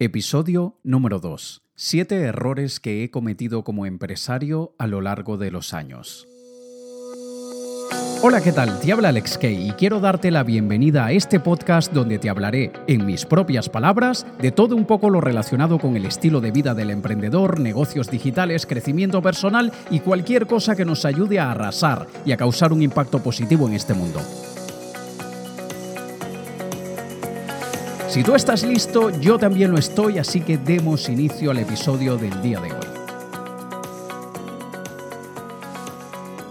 Episodio número 2. Siete errores que he cometido como empresario a lo largo de los años. Hola, ¿qué tal? Te habla Alex Kay y quiero darte la bienvenida a este podcast donde te hablaré, en mis propias palabras, de todo un poco lo relacionado con el estilo de vida del emprendedor, negocios digitales, crecimiento personal y cualquier cosa que nos ayude a arrasar y a causar un impacto positivo en este mundo. Si tú estás listo, yo también lo estoy, así que demos inicio al episodio del día de hoy.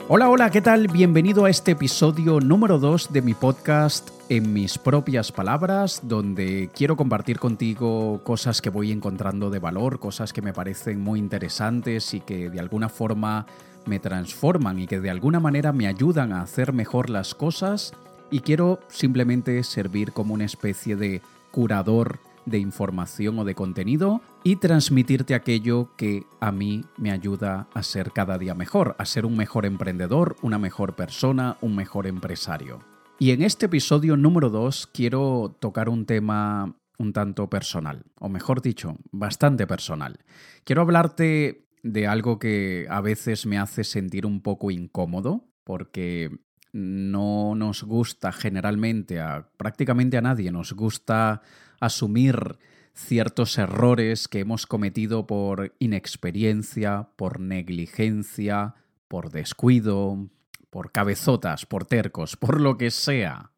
Hola, hola, ¿qué tal? Bienvenido a este episodio número 2 de mi podcast En mis propias palabras, donde quiero compartir contigo cosas que voy encontrando de valor, cosas que me parecen muy interesantes y que de alguna forma me transforman y que de alguna manera me ayudan a hacer mejor las cosas y quiero simplemente servir como una especie de curador de información o de contenido y transmitirte aquello que a mí me ayuda a ser cada día mejor, a ser un mejor emprendedor, una mejor persona, un mejor empresario. Y en este episodio número 2 quiero tocar un tema un tanto personal, o mejor dicho, bastante personal. Quiero hablarte de algo que a veces me hace sentir un poco incómodo, porque no nos gusta generalmente, a prácticamente a nadie nos gusta asumir ciertos errores que hemos cometido por inexperiencia, por negligencia, por descuido, por cabezotas, por tercos, por lo que sea.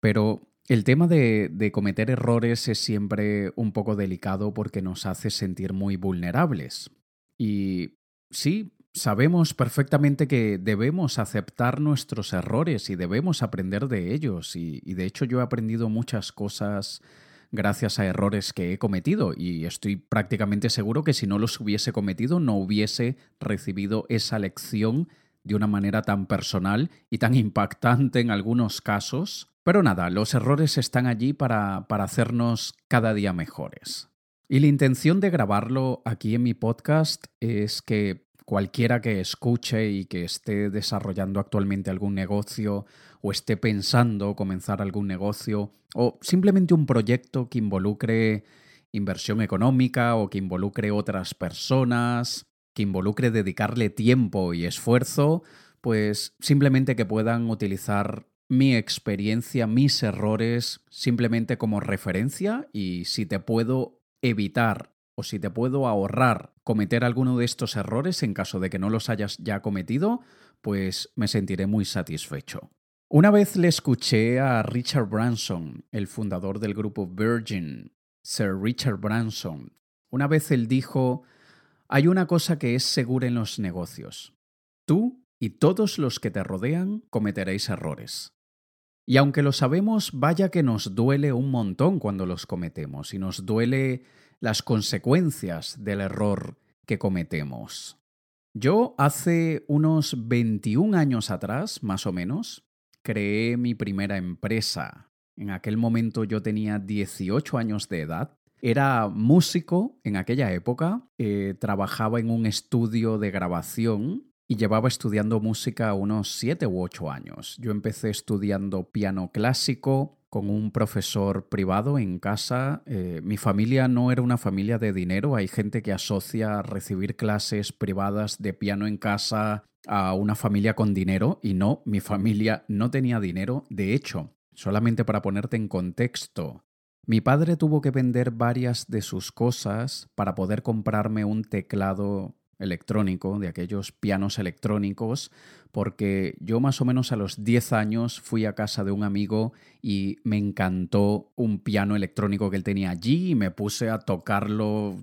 Pero el tema de, de, cometer errores es siempre un poco delicado porque nos hace sentir muy vulnerables. Y sí, Sabemos perfectamente que debemos aceptar nuestros errores y debemos aprender de ellos. Y, de hecho yo he aprendido muchas cosas gracias a errores que he cometido y estoy prácticamente seguro que si no los hubiese cometido no hubiese recibido esa lección de una manera tan personal y tan impactante en algunos casos. Pero nada, los errores están allí para, para hacernos cada día mejores. Y la intención de grabarlo aquí en mi podcast es que cualquiera que escuche y que esté desarrollando actualmente algún negocio o esté pensando comenzar algún negocio o simplemente un proyecto que involucre inversión económica o que involucre otras personas, que involucre dedicarle tiempo y esfuerzo, pues simplemente que puedan utilizar mi experiencia, mis errores, simplemente como referencia y si te puedo evitar o si te puedo ahorrar cometer alguno de estos errores en caso de que no los hayas ya cometido, pues me sentiré muy satisfecho. Una vez le escuché a Richard Branson, el fundador del grupo Virgin, Sir Richard Branson. Una vez él dijo, hay una cosa que es segura en los negocios. Tú y todos los que te rodean cometeréis errores. Y aunque lo sabemos, vaya que nos duele un montón cuando los cometemos y nos duele las consecuencias del error que cometemos. Yo hace unos 21 años atrás, más o menos, creé mi primera empresa. En aquel momento yo tenía 18 años de edad. Era músico en aquella época, eh, trabajaba en un estudio de grabación y llevaba estudiando música unos 7 u 8 años. Yo empecé estudiando piano clásico, con un profesor privado en casa. Eh, mi familia no era una familia de dinero. Hay gente que asocia recibir clases privadas de piano en casa a una familia con dinero y no, mi familia no tenía dinero. De hecho, solamente para ponerte en contexto, mi padre tuvo que vender varias de sus cosas para poder comprarme un teclado electrónico, de aquellos pianos electrónicos, porque yo más o menos a los 10 años fui a casa de un amigo y me encantó un piano electrónico que él tenía allí y me puse a tocarlo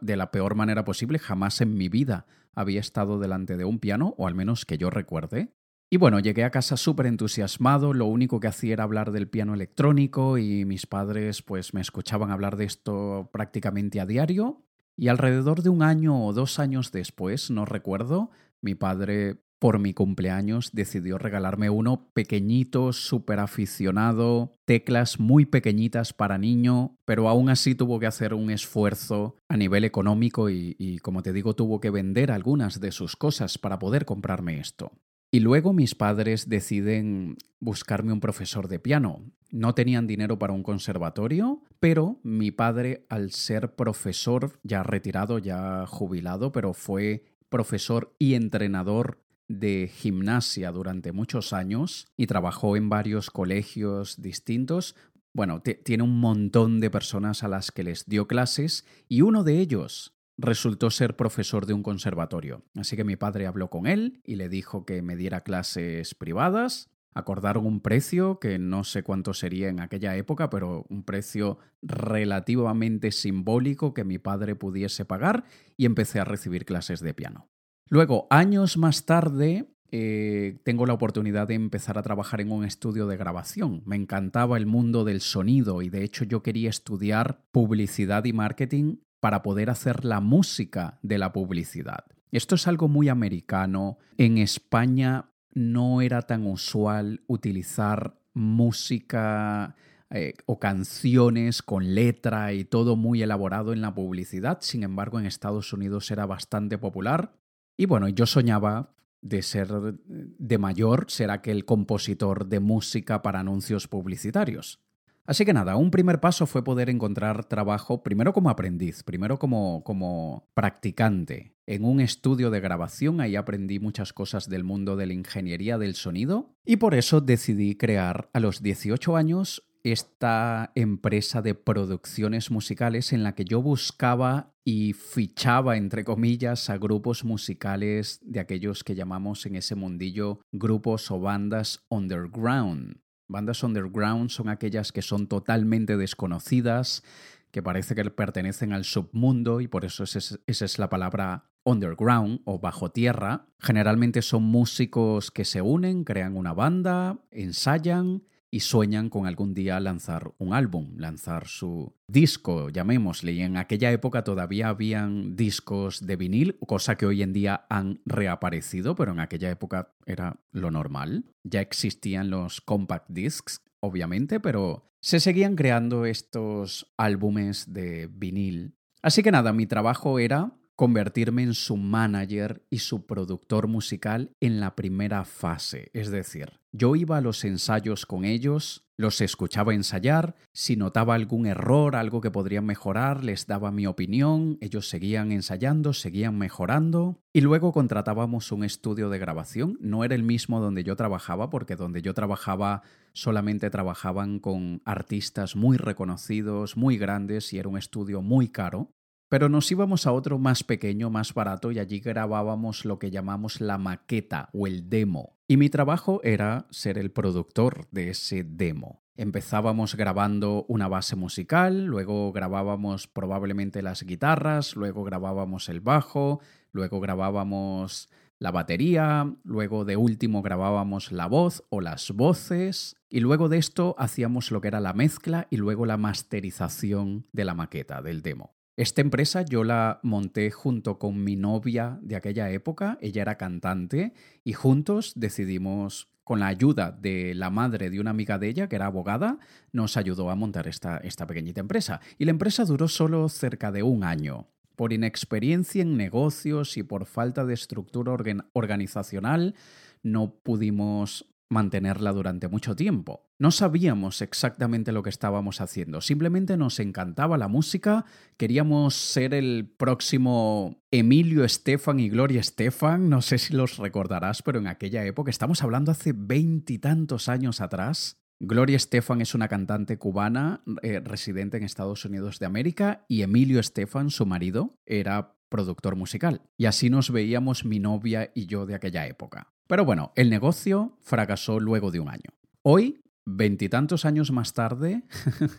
de la peor manera posible. Jamás en mi vida había estado delante de un piano, o al menos que yo recuerde. Y bueno, llegué a casa súper entusiasmado, lo único que hacía era hablar del piano electrónico y mis padres pues me escuchaban hablar de esto prácticamente a diario y alrededor de un año o dos años después, no recuerdo, mi padre, por mi cumpleaños, decidió regalarme uno pequeñito, súper aficionado, teclas muy pequeñitas para niño, pero aún así tuvo que hacer un esfuerzo a nivel económico y, y como te digo, tuvo que vender algunas de sus cosas para poder comprarme esto. Y luego mis padres deciden buscarme un profesor de piano. No tenían dinero para un conservatorio, pero mi padre, al ser profesor, ya retirado, ya jubilado, pero fue profesor y entrenador de gimnasia durante muchos años y trabajó en varios colegios distintos. Bueno, tiene un montón de personas a las que les dio clases y uno de ellos resultó ser profesor de un conservatorio. Así que mi padre habló con él y le dijo que me diera clases privadas. Acordaron un precio que no sé cuánto sería en aquella época, pero un precio relativamente simbólico que mi padre pudiese pagar y empecé a recibir clases de piano. Luego, años más tarde, eh, tengo la oportunidad de empezar a trabajar en un estudio de grabación. Me encantaba el mundo del sonido y de hecho yo quería estudiar publicidad y marketing para poder hacer la música de la publicidad. Esto es algo muy americano. En España no era tan usual utilizar música eh, o canciones con letra y todo muy elaborado en la publicidad. Sin embargo, en Estados Unidos era bastante popular y bueno, yo soñaba de ser de mayor, ser aquel compositor de música para anuncios publicitarios. Así que nada, un primer paso fue poder encontrar trabajo primero como aprendiz, primero como, como practicante en un estudio de grabación. Ahí aprendí muchas cosas del mundo de la ingeniería del sonido y por eso decidí crear a los 18 años esta empresa de producciones musicales en la que yo buscaba y fichaba, entre comillas, a grupos musicales de aquellos que llamamos en ese mundillo grupos o bandas underground. Bandas underground son aquellas que son totalmente desconocidas, que parece que pertenecen al submundo y por eso esa es la palabra underground o bajo tierra. Generalmente son músicos que se unen, crean una banda, ensayan y sueñan con algún día lanzar un álbum, lanzar su disco, llamémosle. Y en aquella época todavía habían discos de vinil, cosa que hoy en día han reaparecido, pero en aquella época era lo normal. Ya existían los compact discs, obviamente, pero se seguían creando estos álbumes de vinil. Así que nada, mi trabajo era convertirme en su manager y su productor musical en la primera fase. Es decir, yo iba a los ensayos con ellos, los escuchaba ensayar, si notaba algún error, algo que podrían mejorar, les daba mi opinión, ellos seguían ensayando, seguían mejorando y luego contratábamos un estudio de grabación. No era el mismo donde yo trabajaba porque donde yo trabajaba solamente trabajaban con artistas muy reconocidos, muy grandes y era un estudio muy caro. Pero nos íbamos a otro más pequeño, más barato, y allí grabábamos lo que llamamos la maqueta o el demo. Y mi trabajo era ser el productor de ese demo. Empezábamos grabando una base musical, luego grabábamos probablemente las guitarras, luego grabábamos el bajo, luego grabábamos la batería, luego de último grabábamos la voz o las voces y luego de esto hacíamos lo que era la mezcla y luego la masterización de la maqueta, del demo. Esta empresa yo la monté junto con mi novia de aquella época, ella era cantante, y juntos decidimos, con la ayuda de la madre de una amiga de ella, que era abogada, nos ayudó a montar esta, esta pequeñita empresa. Y la empresa duró solo cerca de un año. Por inexperiencia en negocios y por falta de estructura organizacional, no pudimos mantenerla durante mucho tiempo. No sabíamos exactamente lo que estábamos haciendo, simplemente nos encantaba la música, queríamos ser el próximo Emilio Estefan y Gloria Estefan, no sé si los recordarás, pero en aquella época, estamos hablando hace veintitantos años atrás, Gloria Estefan es una cantante cubana eh, residente en Estados Unidos de América y Emilio Estefan, su marido, era productor musical. Y así nos veíamos mi novia y yo de aquella época. Pero bueno, el negocio fracasó luego de un año. Hoy, veintitantos años más tarde,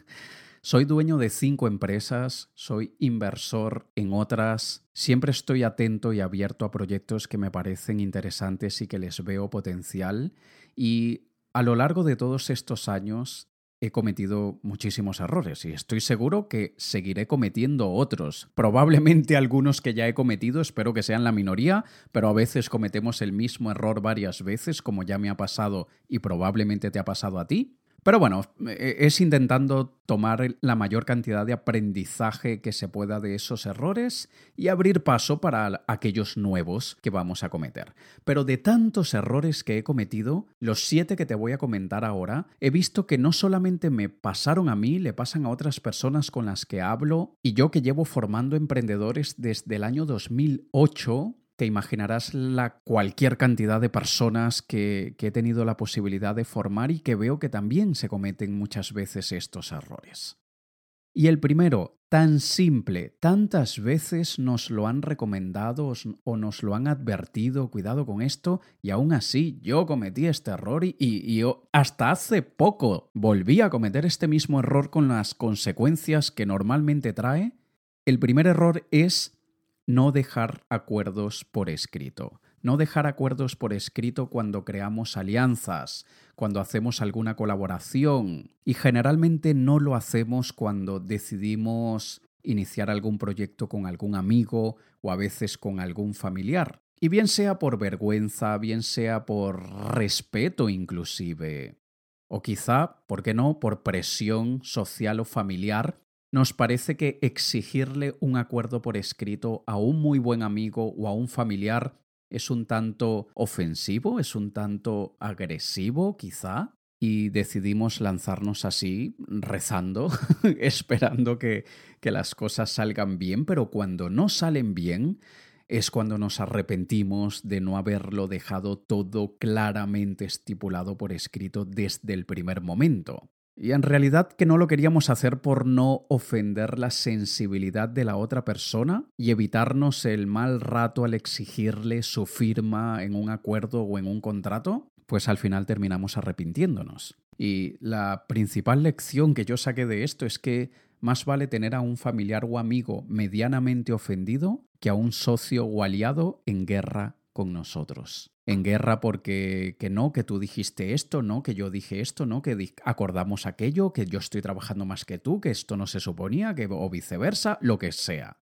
soy dueño de cinco empresas, soy inversor en otras, siempre estoy atento y abierto a proyectos que me parecen interesantes y que les veo potencial y a lo largo de todos estos años he cometido muchísimos errores y estoy seguro que seguiré cometiendo otros. Probablemente algunos que ya he cometido, espero que sean la minoría, pero a veces cometemos el mismo error varias veces, como ya me ha pasado y probablemente te ha pasado a ti. Pero bueno, e, es intentando tomar la mayor cantidad de aprendizaje que se pueda de esos errores y abrir paso para aquellos nuevos que vamos a cometer. Pero de tantos errores que he cometido, los siete que te voy a comentar ahora, he visto que no solamente me pasaron a mí, le pasan a otras personas con las que hablo y yo que llevo formando emprendedores desde el año 2008 te imaginarás la cualquier cantidad de personas que, he tenido la posibilidad de formar y que veo que también se cometen muchas veces estos errores. Y el primero, tan simple, tantas veces nos lo han recomendado o nos lo han advertido, cuidado con esto, y aún así yo cometí este error y, y, hasta hace poco volví a cometer este mismo error con las consecuencias que normalmente trae. El primer error es no dejar acuerdos por escrito. No dejar acuerdos por escrito cuando creamos alianzas, cuando hacemos alguna colaboración y generalmente no lo hacemos cuando decidimos iniciar algún proyecto con algún amigo o a veces con algún familiar. Y bien sea por vergüenza, bien sea por respeto inclusive. O quizá, ¿por qué no?, por presión social o familiar nos parece que exigirle un acuerdo por escrito a un muy buen amigo o a un familiar es un tanto ofensivo, es un tanto agresivo quizá, y decidimos lanzarnos así, rezando, esperando que, que las cosas salgan bien, pero cuando no salen bien, es cuando nos arrepentimos de no haberlo dejado todo claramente estipulado por escrito desde el primer momento. Y en realidad que no lo queríamos hacer por no ofender la sensibilidad de la otra persona y evitarnos el mal rato al exigirle su firma en un acuerdo o en un contrato, pues al final terminamos arrepintiéndonos. Y la principal lección que yo saqué de esto es que más vale tener a un familiar o amigo medianamente ofendido que a un socio o aliado en guerra con nosotros en guerra porque que no, que tú dijiste esto, no, que yo dije esto, no, que acordamos aquello, que yo estoy trabajando más que tú, que esto no se suponía, que o viceversa, lo que sea.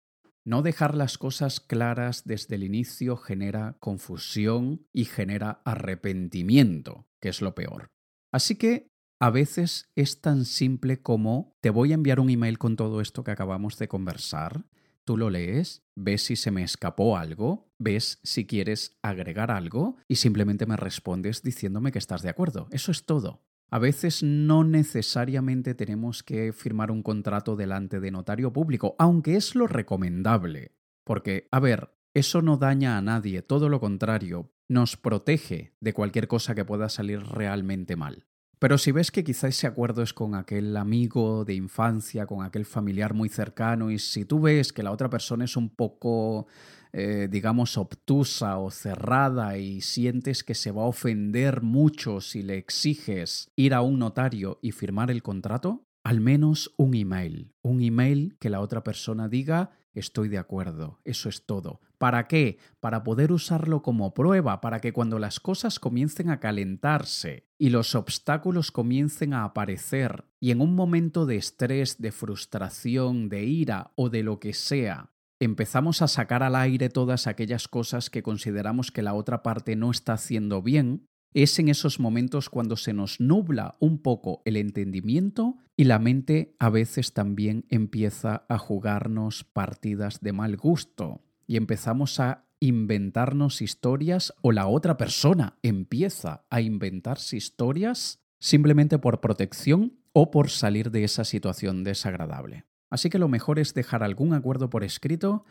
No dejar las cosas claras desde el inicio genera confusión y genera arrepentimiento, que es lo peor. Así que a veces es tan simple como te voy a enviar un email con todo esto que acabamos de conversar Tú lo lees, ves si se me escapó algo, ves si quieres agregar algo y simplemente me respondes diciéndome que estás de acuerdo. Eso es todo. A veces no necesariamente tenemos que firmar un contrato delante de notario público, aunque es lo recomendable. Porque, a ver, eso no daña a nadie, todo lo contrario, nos protege de cualquier cosa que pueda salir realmente mal. Pero si ves que quizá ese acuerdo es con aquel amigo de infancia, con aquel familiar muy cercano, y si tú ves que la otra persona es un poco, eh, digamos, obtusa o cerrada y sientes que se va a ofender mucho si le exiges ir a un notario y firmar el contrato, al menos un email, un email que la otra persona diga Estoy de acuerdo, eso es todo. ¿Para qué? Para poder usarlo como prueba, para que cuando las cosas comiencen a calentarse y los obstáculos comiencen a aparecer y en un momento de estrés, de frustración, de ira o de lo que sea, empezamos a sacar al aire todas aquellas cosas que consideramos que la otra parte no está haciendo bien, es en esos momentos cuando se nos nubla un poco el entendimiento y la mente a veces también empieza a jugarnos partidas de mal gusto y empezamos a inventarnos historias o la otra persona empieza a inventarse historias simplemente por protección o por salir de esa situación desagradable. Así que lo mejor es dejar algún acuerdo por escrito,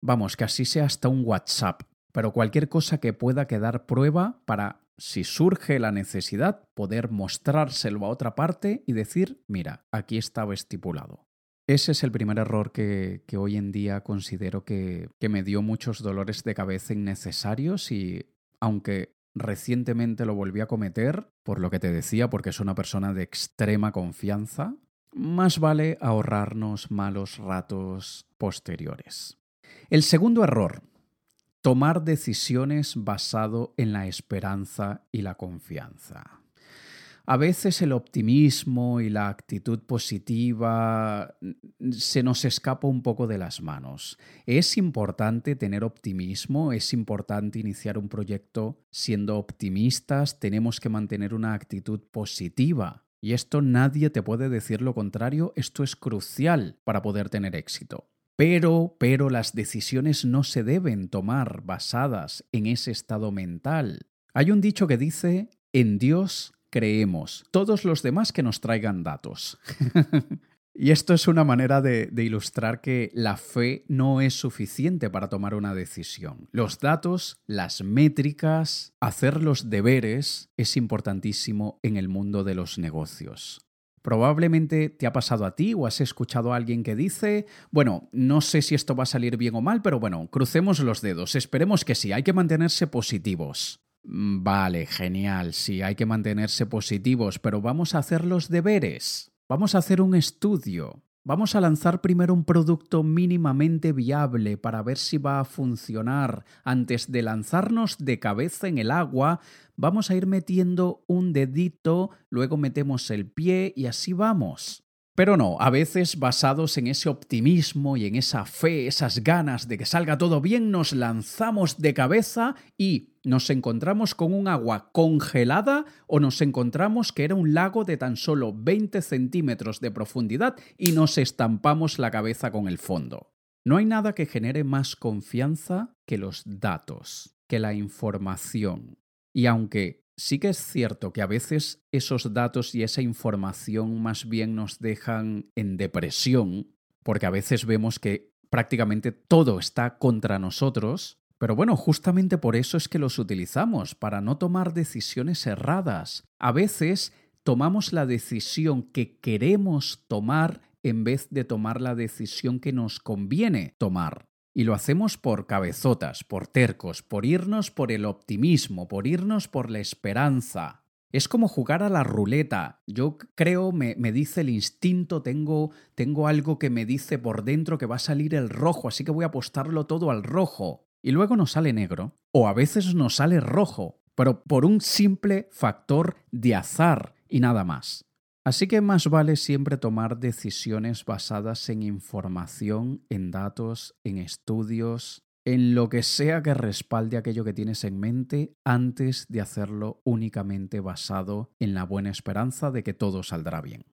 vamos, que así sea hasta un WhatsApp, pero cualquier cosa que pueda quedar prueba para si surge la necesidad, poder mostrárselo a otra parte y decir, mira, aquí estaba estipulado. Ese es el primer error que, hoy en día considero que, que me dio muchos dolores de cabeza innecesarios y aunque recientemente lo volví a cometer, por lo que te decía, porque es una persona de extrema confianza, más vale ahorrarnos malos ratos posteriores. El segundo error tomar decisiones basado en la esperanza y la confianza. A veces el optimismo y la actitud positiva se nos escapa un poco de las manos. Es importante tener optimismo, es importante iniciar un proyecto siendo optimistas, tenemos que mantener una actitud positiva Y esto nadie te puede decir lo contrario, esto es crucial para poder tener éxito. Pero, pero las decisiones no se deben tomar basadas en ese estado mental. Hay un dicho que dice, en Dios creemos, todos los demás que nos traigan datos. Y esto es una manera de, ilustrar que la fe no es suficiente para tomar una decisión. Los datos, las métricas, hacer los deberes es importantísimo en el mundo de los negocios. Probablemente te ha pasado a ti o has escuchado a alguien que dice, bueno, no sé si esto va a salir bien o mal, pero bueno, crucemos los dedos, esperemos que sí, hay que mantenerse positivos. Mm, vale, genial, sí, hay que mantenerse positivos, pero vamos a hacer los deberes. Vamos a hacer un estudio. Vamos a lanzar primero un producto mínimamente viable para ver si va a funcionar. Antes de lanzarnos de cabeza en el agua, vamos a ir metiendo un dedito, luego metemos el pie y así vamos. Pero no, a veces basados en ese optimismo y en esa fe, esas ganas de que salga todo bien, nos lanzamos de cabeza y nos encontramos con un agua congelada o nos encontramos que era un lago de tan solo 20 centímetros de profundidad y nos estampamos la cabeza con el fondo. No hay nada que genere más confianza que los datos, que la información. Y aunque sí que es cierto que a veces esos datos y esa información más bien nos dejan en depresión, porque a veces vemos que prácticamente todo está contra nosotros, pero bueno, justamente por eso es que los utilizamos, para no tomar decisiones erradas. A veces tomamos la decisión que queremos tomar en vez de tomar la decisión que nos conviene tomar. Y lo hacemos por cabezotas, por tercos, por irnos por el optimismo, por irnos por la esperanza. Es como jugar a la ruleta. Yo creo, me, me, dice el instinto, tengo, tengo algo que me dice por dentro que va a salir el rojo, así que voy a apostarlo todo al rojo. Y luego nos sale negro, o a veces nos sale rojo, pero por un simple factor de azar y nada más. Así que más vale siempre tomar decisiones basadas en información, en datos, en estudios, en lo que sea que respalde aquello que tienes en mente antes de hacerlo únicamente basado en la buena esperanza de que todo saldrá bien.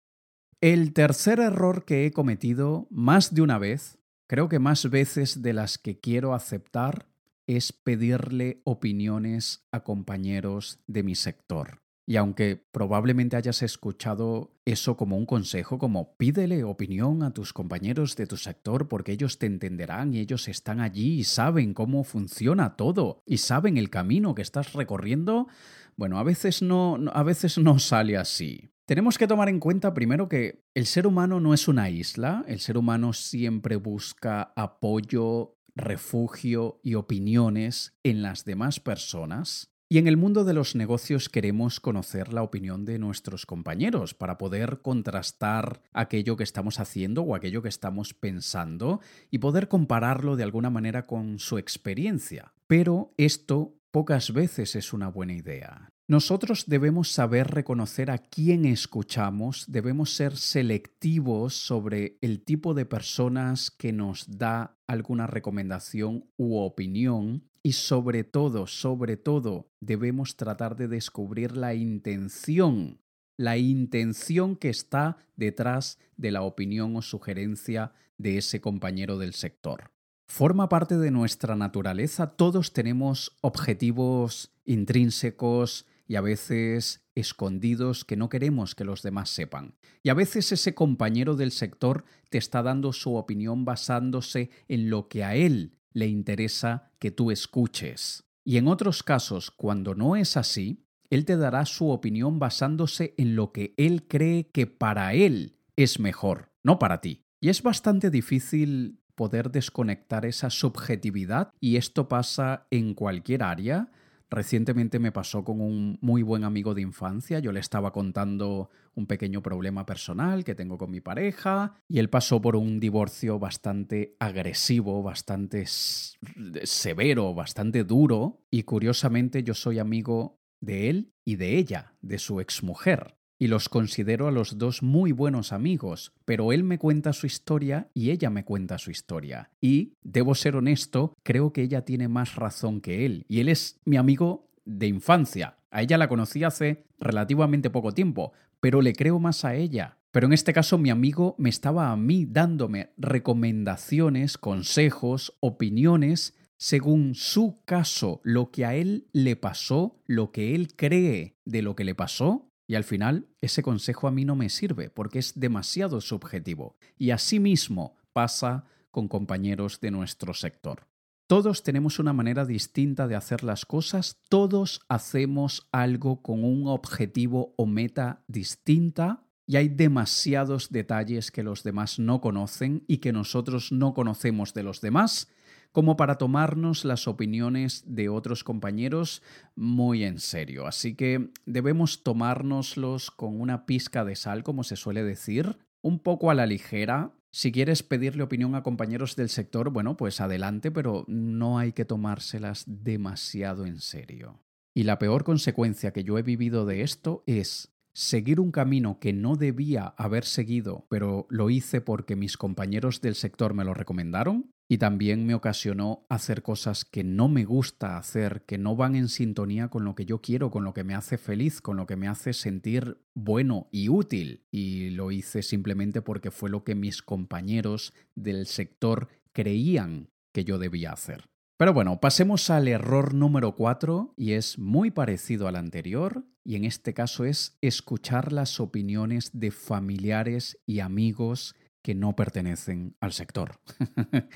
El tercer error que he cometido más de una vez, creo que más veces de las que quiero aceptar, es pedirle opiniones a compañeros de mi sector. Y aunque probablemente hayas escuchado eso como un consejo, como pídele opinión a tus compañeros de tu sector porque ellos te entenderán y ellos están allí y saben cómo funciona todo y saben el camino que estás recorriendo, bueno, a veces no, a veces no sale así. Tenemos que tomar en cuenta primero que el ser humano no es una isla, el ser humano siempre busca apoyo, refugio y opiniones en las demás personas. Y en el mundo de los negocios queremos conocer la opinión de nuestros compañeros para poder contrastar aquello que estamos haciendo o aquello que estamos pensando y poder compararlo de alguna manera con su experiencia. Pero esto pocas veces es una buena idea. Nosotros debemos saber reconocer a quién escuchamos, debemos ser selectivos sobre el tipo de personas que nos da alguna recomendación u opinión y sobre todo, sobre todo, debemos tratar de descubrir la intención, la intención que está detrás de la opinión o sugerencia de ese compañero del sector. Forma parte de nuestra naturaleza, todos tenemos objetivos intrínsecos y a veces escondidos que no queremos que los demás sepan. Y a veces ese compañero del sector te está dando su opinión basándose en lo que a él le interesa que tú escuches. Y en otros casos, cuando no es así, él te dará su opinión basándose en lo que él cree que para él es mejor, no para ti. Y es bastante difícil poder desconectar esa subjetividad y esto pasa en cualquier área, Recientemente me pasó con un muy buen amigo de infancia. Yo le estaba contando un pequeño problema personal que tengo con mi pareja y él pasó por un divorcio bastante agresivo, bastante severo, bastante duro y curiosamente yo soy amigo de él y de ella, de su exmujer y los considero a los dos muy buenos amigos, pero él me cuenta su historia y ella me cuenta su historia. Y, debo ser honesto, creo que ella tiene más razón que él, y él es mi amigo de infancia. A ella la conocí hace relativamente poco tiempo, pero le creo más a ella. Pero en este caso mi amigo me estaba a mí dándome recomendaciones, consejos, opiniones según su caso, lo que a él le pasó, lo que él cree de lo que le pasó, y al final ese consejo a mí no me sirve porque es demasiado subjetivo. Y asimismo pasa con compañeros de nuestro sector. Todos tenemos una manera distinta de hacer las cosas, todos hacemos algo con un objetivo o meta distinta y hay demasiados detalles que los demás no conocen y que nosotros no conocemos de los demás como para tomarnos las opiniones de otros compañeros muy en serio. Así que debemos tomárnoslos con una pizca de sal, como se suele decir, un poco a la ligera. Si quieres pedirle opinión a compañeros del sector, bueno, pues adelante, pero no hay que tomárselas demasiado en serio. Y la peor consecuencia que yo he vivido de esto es seguir un camino que no debía haber seguido, pero lo hice porque mis compañeros del sector me lo recomendaron, y también me ocasionó hacer cosas que no me gusta hacer, que no van en sintonía con lo que yo quiero, con lo que me hace feliz, con lo que me hace sentir bueno y útil. Y lo hice simplemente porque fue lo que mis compañeros del sector creían que yo debía hacer. Pero bueno, pasemos al error número 4 y es muy parecido al anterior y en este caso es escuchar las opiniones de familiares y amigos que no pertenecen al sector.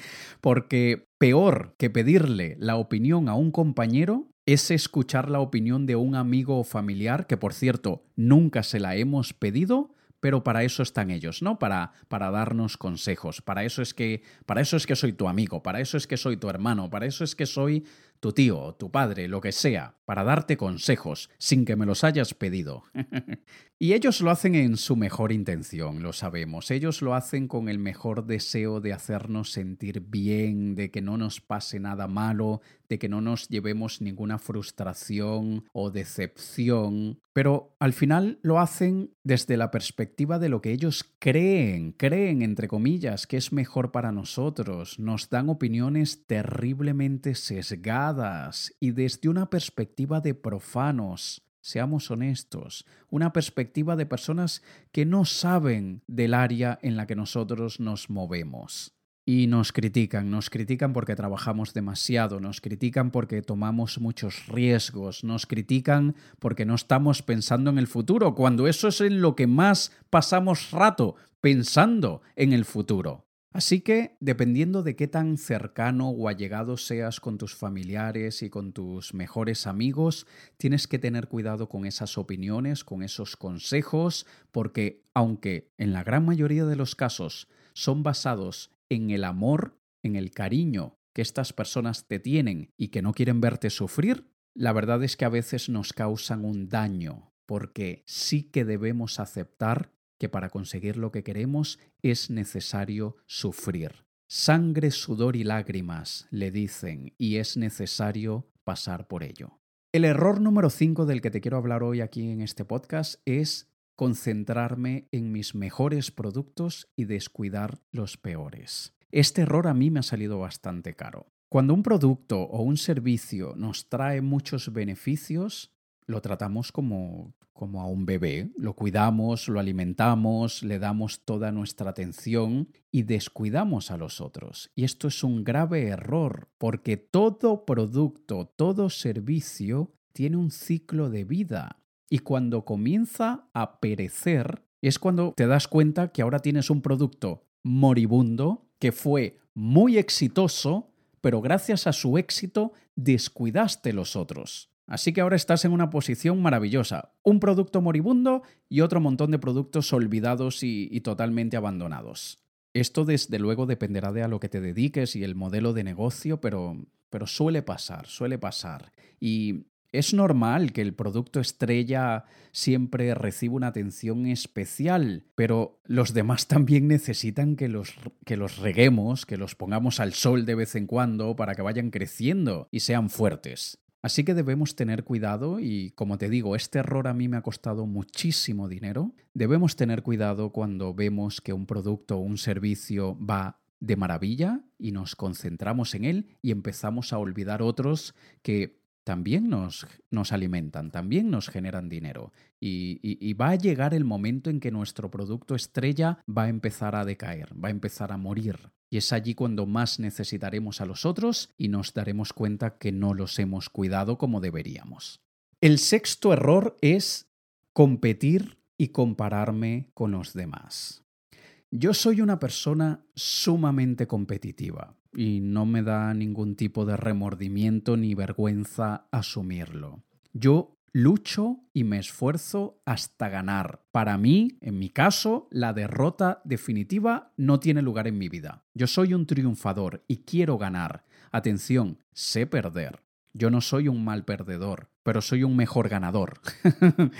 Porque peor que pedirle la opinión a un compañero es escuchar la opinión de un amigo o familiar, que por cierto nunca se la hemos pedido, pero para eso están ellos, ¿no? Para, para darnos consejos. Para eso es que para eso es que soy tu amigo, para eso es que soy tu hermano, para eso es que soy tu tío, tu padre, lo que sea, para darte consejos sin que me los hayas pedido. y ellos lo hacen en su mejor intención, lo sabemos. Ellos lo hacen con el mejor deseo de hacernos sentir bien, de que no nos pase nada malo, de que no nos llevemos ninguna frustración o decepción. Pero al final lo hacen desde la perspectiva de lo que ellos creen, creen entre comillas, que es mejor para nosotros. Nos dan opiniones terriblemente sesgadas y desde una perspectiva de profanos, seamos honestos, una perspectiva de personas que no saben del área en la que nosotros nos movemos. Y nos critican, nos critican porque trabajamos demasiado, nos critican porque tomamos muchos riesgos, nos critican porque no estamos pensando en el futuro, cuando eso es en lo que más pasamos rato, pensando en el futuro. Así que, dependiendo de qué tan cercano o allegado seas con tus familiares y con tus mejores amigos, tienes que tener cuidado con esas opiniones, con esos consejos, porque aunque en la gran mayoría de los casos son basados en el amor, en el cariño que estas personas te tienen y que no quieren verte sufrir, la verdad es que a veces nos causan un daño, porque sí que debemos aceptar que para conseguir lo que queremos es necesario sufrir. Sangre, sudor y lágrimas, le dicen, y es necesario pasar por ello. El error número 5 del que te quiero hablar hoy aquí en este podcast es concentrarme en mis mejores productos y descuidar los peores. Este error a mí me ha salido bastante caro. Cuando un producto o un servicio nos trae muchos beneficios, lo tratamos como, como a un bebé, lo cuidamos, lo alimentamos, le damos toda nuestra atención y descuidamos a los otros. Y esto es un grave error, porque todo producto, todo servicio tiene un ciclo de vida. Y cuando comienza a perecer, es cuando te das cuenta que ahora tienes un producto moribundo que fue muy exitoso, pero gracias a su éxito descuidaste los otros. Así que ahora estás en una posición maravillosa. Un producto moribundo y otro montón de productos olvidados y, totalmente abandonados. Esto desde luego dependerá de a lo que te dediques y el modelo de negocio, pero, pero suele pasar, suele pasar. Y es normal que el producto estrella siempre reciba una atención especial, pero los demás también necesitan que los, que los reguemos, que los pongamos al sol de vez en cuando para que vayan creciendo y sean fuertes. Así que debemos tener cuidado y, como te digo, este error a mí me ha costado muchísimo dinero. Debemos tener cuidado cuando vemos que un producto o un servicio va de maravilla y nos concentramos en él y empezamos a olvidar otros que también nos, nos alimentan, también nos generan dinero. Y, y, va a llegar el momento en que nuestro producto estrella va a empezar a decaer, va a empezar a morir. Y es allí cuando más necesitaremos a los otros y nos daremos cuenta que no los hemos cuidado como deberíamos. El sexto error es competir y compararme con los demás. Yo soy una persona sumamente competitiva y no me da ningún tipo de remordimiento ni vergüenza asumirlo. Yo lucho y me esfuerzo hasta ganar. Para mí, en mi caso, la derrota definitiva no tiene lugar en mi vida. Yo soy un triunfador y quiero ganar. Atención, sé perder. Yo no soy un mal perdedor, pero soy un mejor ganador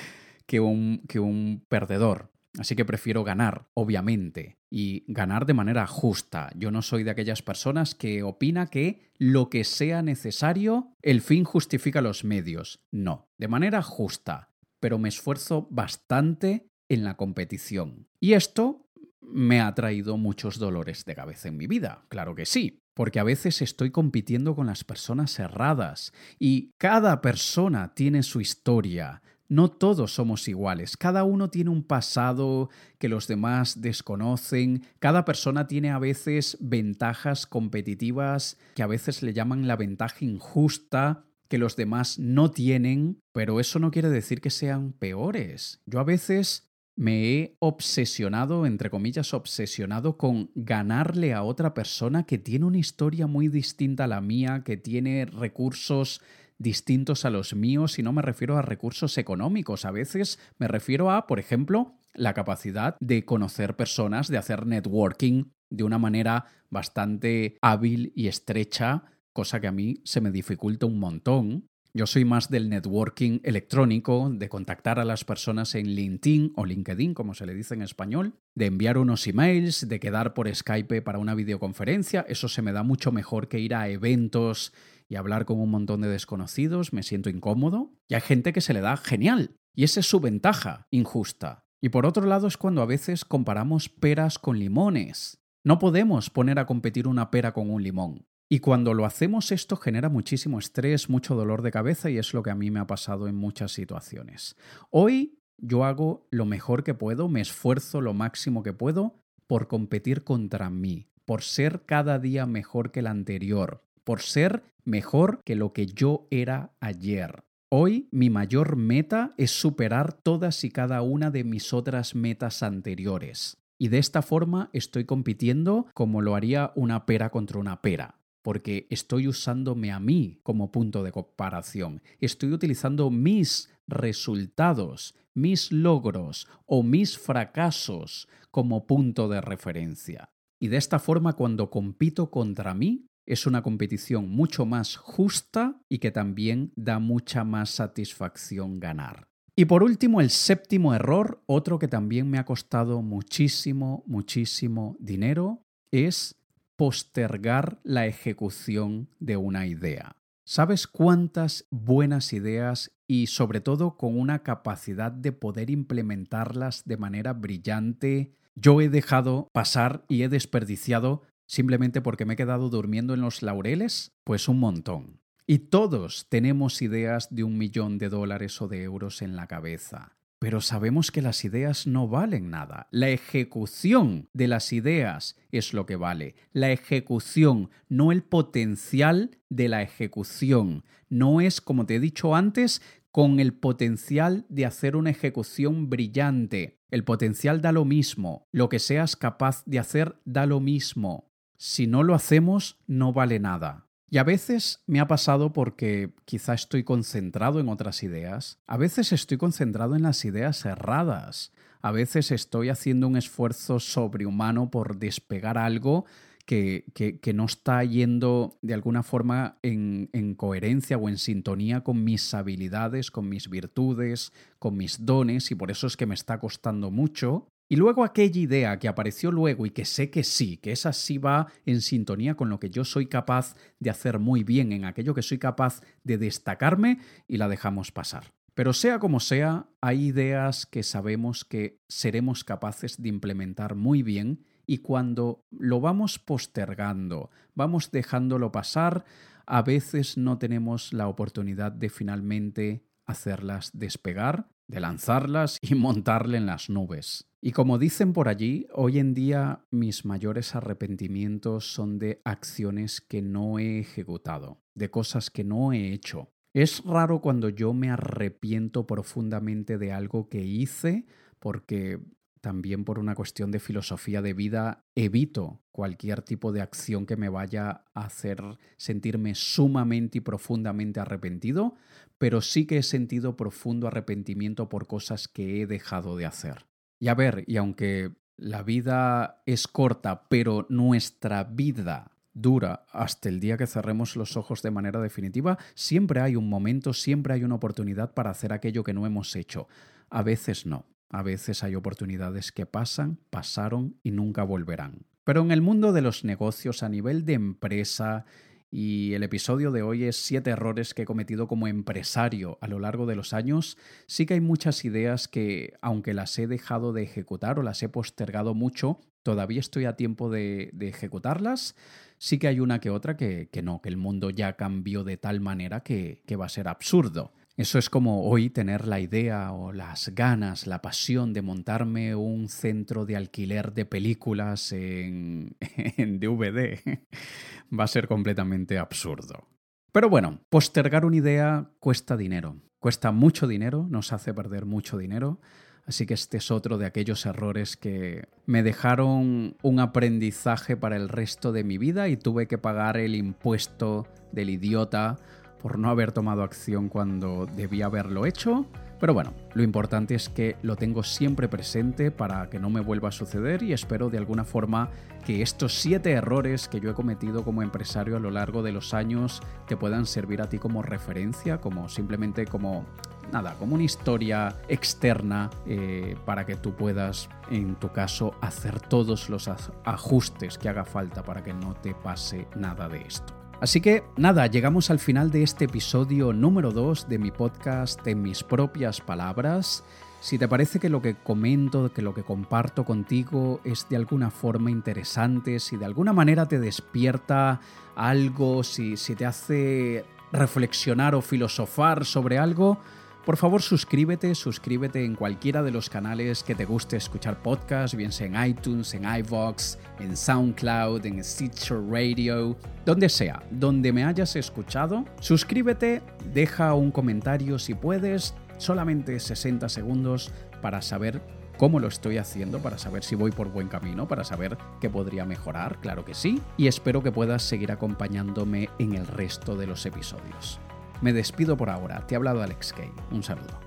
que, un, que un perdedor. Así que prefiero ganar, obviamente, y ganar de manera justa. Yo no soy de aquellas personas que opina que lo que sea necesario, el fin justifica los medios. No, de manera justa, pero me esfuerzo bastante en la competición. Y esto me ha traído muchos dolores de cabeza en mi vida, claro que sí, porque a veces estoy compitiendo con las personas erradas y cada persona tiene su historia, no todos somos iguales, cada uno tiene un pasado que los demás desconocen, cada persona tiene a veces ventajas competitivas que a veces le llaman la ventaja injusta que los demás no tienen, pero eso no quiere decir que sean peores. Yo a veces me he obsesionado, entre comillas, obsesionado con ganarle a otra persona que tiene una historia muy distinta a la mía, que tiene recursos distintos a los míos y no me refiero a recursos económicos. A veces me refiero a, por ejemplo, la capacidad de conocer personas, de hacer networking de una manera bastante hábil y estrecha, cosa que a mí se me dificulta un montón. Yo soy más del networking electrónico, de contactar a las personas en LinkedIn o LinkedIn, como se le dice en español, de enviar unos emails, de quedar por Skype para una videoconferencia. Eso se me da mucho mejor que ir a eventos y hablar con un montón de desconocidos, me siento incómodo. Y hay gente que se le da genial. Y esa es su ventaja injusta. Y por otro lado es cuando a veces comparamos peras con limones. No podemos poner a competir una pera con un limón. Y cuando lo hacemos esto genera muchísimo estrés, mucho dolor de cabeza y es lo que a mí me ha pasado en muchas situaciones. Hoy yo hago lo mejor que puedo, me esfuerzo lo máximo que puedo por competir contra mí, por ser cada día mejor que el anterior, por ser mejor que lo que yo era ayer. Hoy mi mayor meta es superar todas y cada una de mis otras metas anteriores. Y de esta forma estoy compitiendo como lo haría una pera contra una pera, porque estoy usándome a mí como punto de comparación. Estoy utilizando mis resultados, mis logros o mis fracasos como punto de referencia. Y de esta forma cuando compito contra mí, es una competición mucho más justa y que también da mucha más satisfacción ganar. Y por último, el séptimo error, otro que también me ha costado muchísimo, muchísimo dinero, es postergar la ejecución de una idea. ¿Sabes cuántas buenas ideas y sobre todo con una capacidad de poder implementarlas de manera brillante yo he dejado pasar y he desperdiciado simplemente porque me he quedado durmiendo en los laureles? Pues un montón. Y todos tenemos ideas de un millón de dólares o de euros en la cabeza. Pero sabemos que las ideas no valen nada. La ejecución de las ideas es lo que vale. La ejecución, no el potencial de la ejecución. No es, como te he dicho antes, con el potencial de hacer una ejecución brillante. El potencial da lo mismo. Lo que seas capaz de hacer da lo mismo si no lo hacemos, no vale nada. Y a veces me ha pasado porque quizá estoy concentrado en otras ideas, a veces estoy concentrado en las ideas erradas, a veces estoy haciendo un esfuerzo sobrehumano por despegar algo que, que, no está yendo de alguna forma en, en coherencia o en sintonía con mis habilidades, con mis virtudes, con mis dones, y por eso es que me está costando mucho. Y luego aquella idea que apareció luego y que sé que sí, que esa sí va en sintonía con lo que yo soy capaz de hacer muy bien, en aquello que soy capaz de destacarme y la dejamos pasar. Pero sea como sea, hay ideas que sabemos que seremos capaces de implementar muy bien Y cuando lo vamos postergando, vamos dejándolo pasar, a veces no tenemos la oportunidad de finalmente hacerlas despegar, de lanzarlas y montarle en las nubes. Y como dicen por allí, hoy en día mis mayores arrepentimientos son de acciones que no he ejecutado, de cosas que no he hecho. Es raro cuando yo me arrepiento profundamente de algo que hice porque también por una cuestión de filosofía de vida, evito cualquier tipo de acción que me vaya a hacer sentirme sumamente y profundamente arrepentido, pero sí que he sentido profundo arrepentimiento por cosas que he dejado de hacer. Y a ver, y aunque la vida es corta, pero nuestra vida dura hasta el día que cerremos los ojos de manera definitiva, siempre hay un momento, siempre hay una oportunidad para hacer aquello que no hemos hecho. A veces no. A veces hay oportunidades que pasan, pasaron y nunca volverán. Pero en el mundo de los negocios a nivel de empresa, y el episodio de hoy es siete errores que he cometido como empresario a lo largo de los años, sí que hay muchas ideas que, aunque las he dejado de ejecutar o las he postergado mucho, todavía estoy a tiempo de, ejecutarlas. Sí que hay una que otra que, que, no, que el mundo ya cambió de tal manera que, que va a ser absurdo. Eso es como hoy tener la idea o las ganas, la pasión de montarme un centro de alquiler de películas en, en DVD. Va a ser completamente absurdo. Pero bueno, postergar una idea cuesta dinero. Cuesta mucho dinero, nos hace perder mucho dinero. Así que este es otro de aquellos errores que me dejaron un aprendizaje para el resto de mi vida y tuve que pagar el impuesto del idiota por no haber tomado acción cuando debía haberlo hecho. Pero bueno, lo importante es que lo tengo siempre presente para que no me vuelva a suceder y espero de alguna forma que estos siete errores que yo he cometido como empresario a lo largo de los años te puedan servir a ti como referencia, como simplemente como nada, como una historia externa eh, para que tú puedas, en tu caso, hacer todos los ajustes que haga falta para que no te pase nada de esto. Así que nada, llegamos al final de este episodio número 2 de mi podcast en mis propias palabras. Si te parece que lo que comento, que lo que comparto contigo es de alguna forma interesante, si de alguna manera te despierta algo, si, si te hace reflexionar o filosofar sobre algo, por favor, suscríbete, suscríbete en cualquiera de los canales que te guste escuchar podcast, bien sea en iTunes, en iVoox, en SoundCloud, en Stitcher Radio, donde sea, donde me hayas escuchado. Suscríbete, deja un comentario si puedes, solamente 60 segundos para saber cómo lo estoy haciendo, para saber si voy por buen camino, para saber qué podría mejorar, claro que sí, y espero que puedas seguir acompañándome en el resto de los episodios. Me despido por ahora. Te ha hablado Alex Kay. Un saludo.